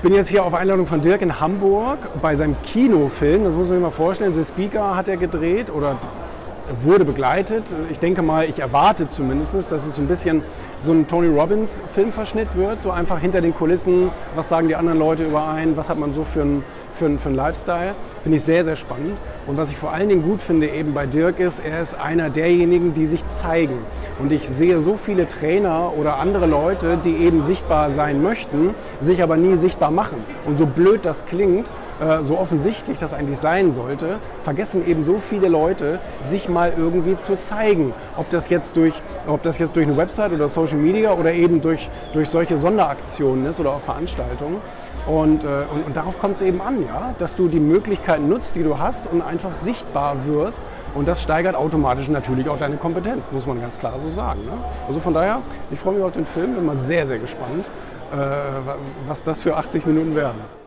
Ich bin jetzt hier auf Einladung von Dirk in Hamburg bei seinem Kinofilm. Das muss man sich mal vorstellen. The Speaker hat er gedreht oder wurde begleitet. Ich denke mal, ich erwarte zumindest, dass es so ein bisschen so ein Tony Robbins Filmverschnitt wird. So einfach hinter den Kulissen, was sagen die anderen Leute überein, was hat man so für einen für, für einen Lifestyle. Finde ich sehr, sehr spannend. Und was ich vor allen Dingen gut finde eben bei Dirk ist, er ist einer derjenigen, die sich zeigen. Und ich sehe so viele Trainer oder andere Leute, die eben sichtbar sein möchten, sich aber nie sichtbar machen. Und so blöd das klingt, äh, so offensichtlich das eigentlich sein sollte, vergessen eben so viele Leute, sich mal irgendwie zu zeigen. Ob das jetzt durch, ob das jetzt durch eine Website oder Social Media oder eben durch, durch solche Sonderaktionen ist oder auch Veranstaltungen. Und, äh, und, und, darauf kommt es eben an, ja? dass du die Möglichkeiten nutzt, die du hast und einfach sichtbar wirst. Und das steigert automatisch natürlich auch deine Kompetenz, muss man ganz klar so sagen. Ne? Also von daher, ich freue mich auf den Film, bin mal sehr, sehr gespannt, äh, was das für 80 Minuten werden.